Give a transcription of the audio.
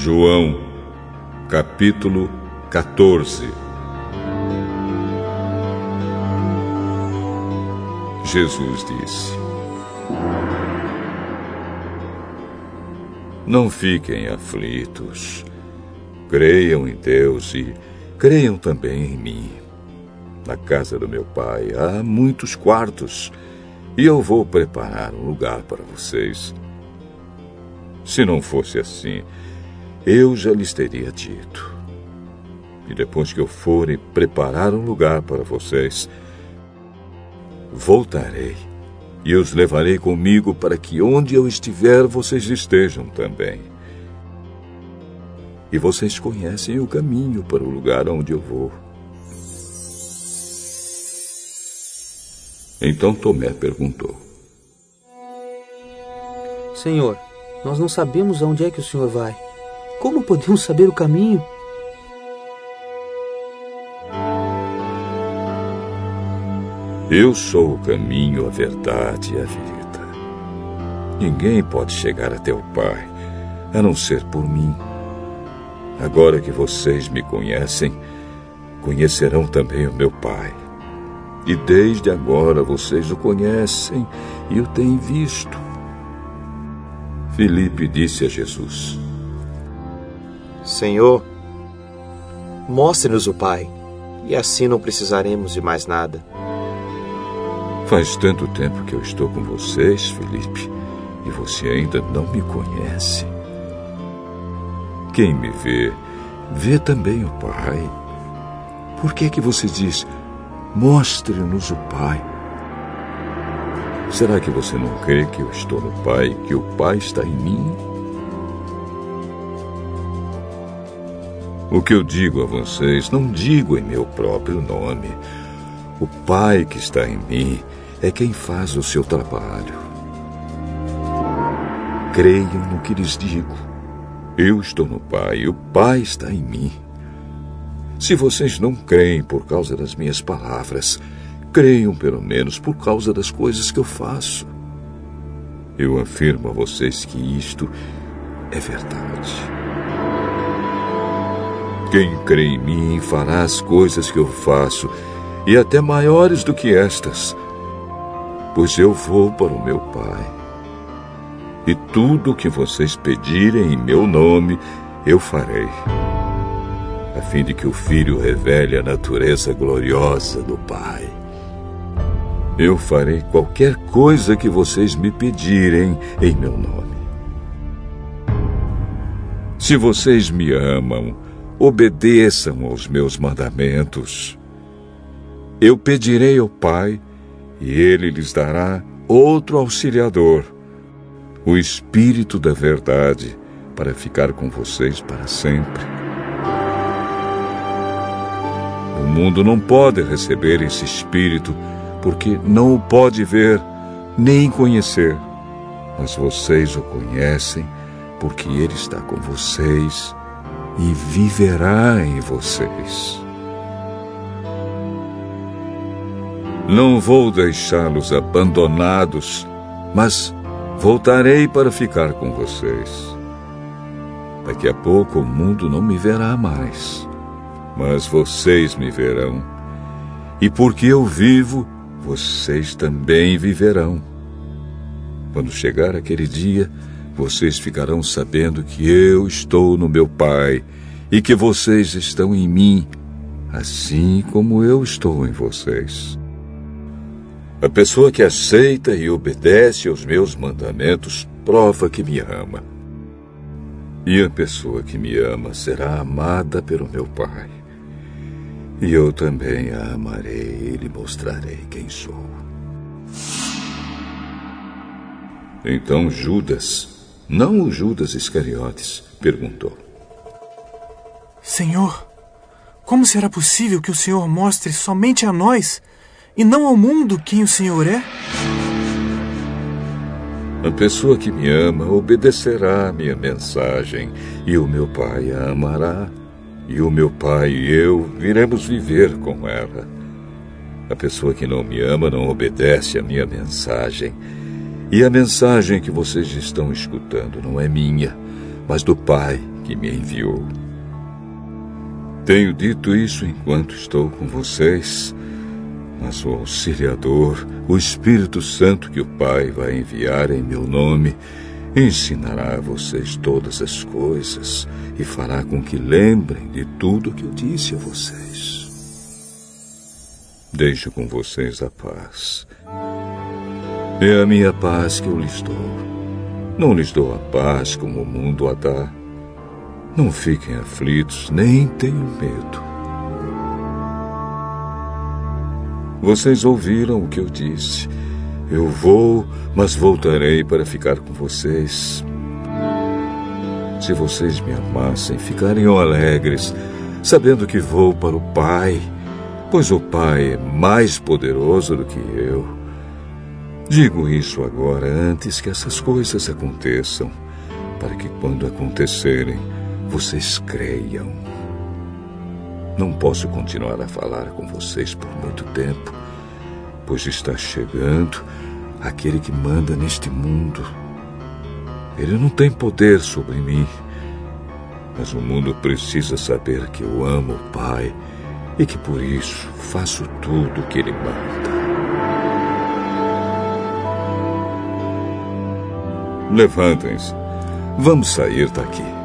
João, capítulo 14 Jesus disse: Não fiquem aflitos. Creiam em Deus e creiam também em mim. Na casa do meu pai há muitos quartos e eu vou preparar um lugar para vocês. Se não fosse assim, eu já lhes teria dito. E depois que eu for e preparar um lugar para vocês, voltarei e os levarei comigo para que onde eu estiver vocês estejam também. E vocês conhecem o caminho para o lugar onde eu vou. Então Tomé perguntou: Senhor, nós não sabemos aonde é que o Senhor vai. Como podemos saber o caminho? Eu sou o caminho, a verdade e a vida. Ninguém pode chegar até o Pai a não ser por mim. Agora que vocês me conhecem, conhecerão também o meu Pai. E desde agora vocês o conhecem e o têm visto. Filipe disse a Jesus: Senhor, mostre-nos o Pai, e assim não precisaremos de mais nada. Faz tanto tempo que eu estou com vocês, Felipe, e você ainda não me conhece. Quem me vê, vê também o Pai. Por que é que você diz, mostre-nos o Pai? Será que você não crê que eu estou no Pai e que o Pai está em mim? O que eu digo a vocês, não digo em meu próprio nome. O Pai que está em mim é quem faz o seu trabalho. Creiam no que lhes digo. Eu estou no Pai e o Pai está em mim. Se vocês não creem por causa das minhas palavras, creiam pelo menos por causa das coisas que eu faço. Eu afirmo a vocês que isto é verdade. Quem crê em mim fará as coisas que eu faço, e até maiores do que estas pois eu vou para o meu Pai. E tudo o que vocês pedirem em meu nome, eu farei, a fim de que o Filho revele a natureza gloriosa do Pai. Eu farei qualquer coisa que vocês me pedirem em meu nome. Se vocês me amam, obedeçam aos meus mandamentos. Eu pedirei ao Pai e ele lhes dará outro auxiliador, o Espírito da Verdade, para ficar com vocês para sempre. O mundo não pode receber esse Espírito, porque não o pode ver nem conhecer, mas vocês o conhecem, porque ele está com vocês e viverá em vocês. Não vou deixá-los abandonados, mas voltarei para ficar com vocês. Daqui a pouco o mundo não me verá mais, mas vocês me verão. E porque eu vivo, vocês também viverão. Quando chegar aquele dia, vocês ficarão sabendo que eu estou no meu Pai e que vocês estão em mim, assim como eu estou em vocês. A pessoa que aceita e obedece aos meus mandamentos prova que me ama. E a pessoa que me ama será amada pelo meu Pai. E eu também a amarei e lhe mostrarei quem sou. Então Judas, não o Judas Iscariotes, perguntou: Senhor, como será possível que o Senhor mostre somente a nós e não ao mundo quem o Senhor é? A pessoa que me ama obedecerá à minha mensagem, e o meu Pai a amará, e o meu Pai e eu viremos viver com ela. A pessoa que não me ama não obedece à minha mensagem, e a mensagem que vocês estão escutando não é minha, mas do Pai que me enviou. Tenho dito isso enquanto estou com vocês, mas o Auxiliador, o Espírito Santo que o Pai vai enviar em meu nome, ensinará a vocês todas as coisas e fará com que lembrem de tudo que eu disse a vocês. Deixo com vocês a paz. É a minha paz que eu lhes dou. Não lhes dou a paz como o mundo a dá. Não fiquem aflitos, nem tenham medo. Vocês ouviram o que eu disse. Eu vou, mas voltarei para ficar com vocês. Se vocês me amassem, ficariam alegres, sabendo que vou para o Pai, pois o Pai é mais poderoso do que eu. Digo isso agora antes que essas coisas aconteçam, para que quando acontecerem, vocês creiam. Não posso continuar a falar com vocês por muito tempo, pois está chegando aquele que manda neste mundo. Ele não tem poder sobre mim, mas o mundo precisa saber que eu amo o Pai e que por isso faço tudo o que Ele manda. Levantem-se. Vamos sair daqui.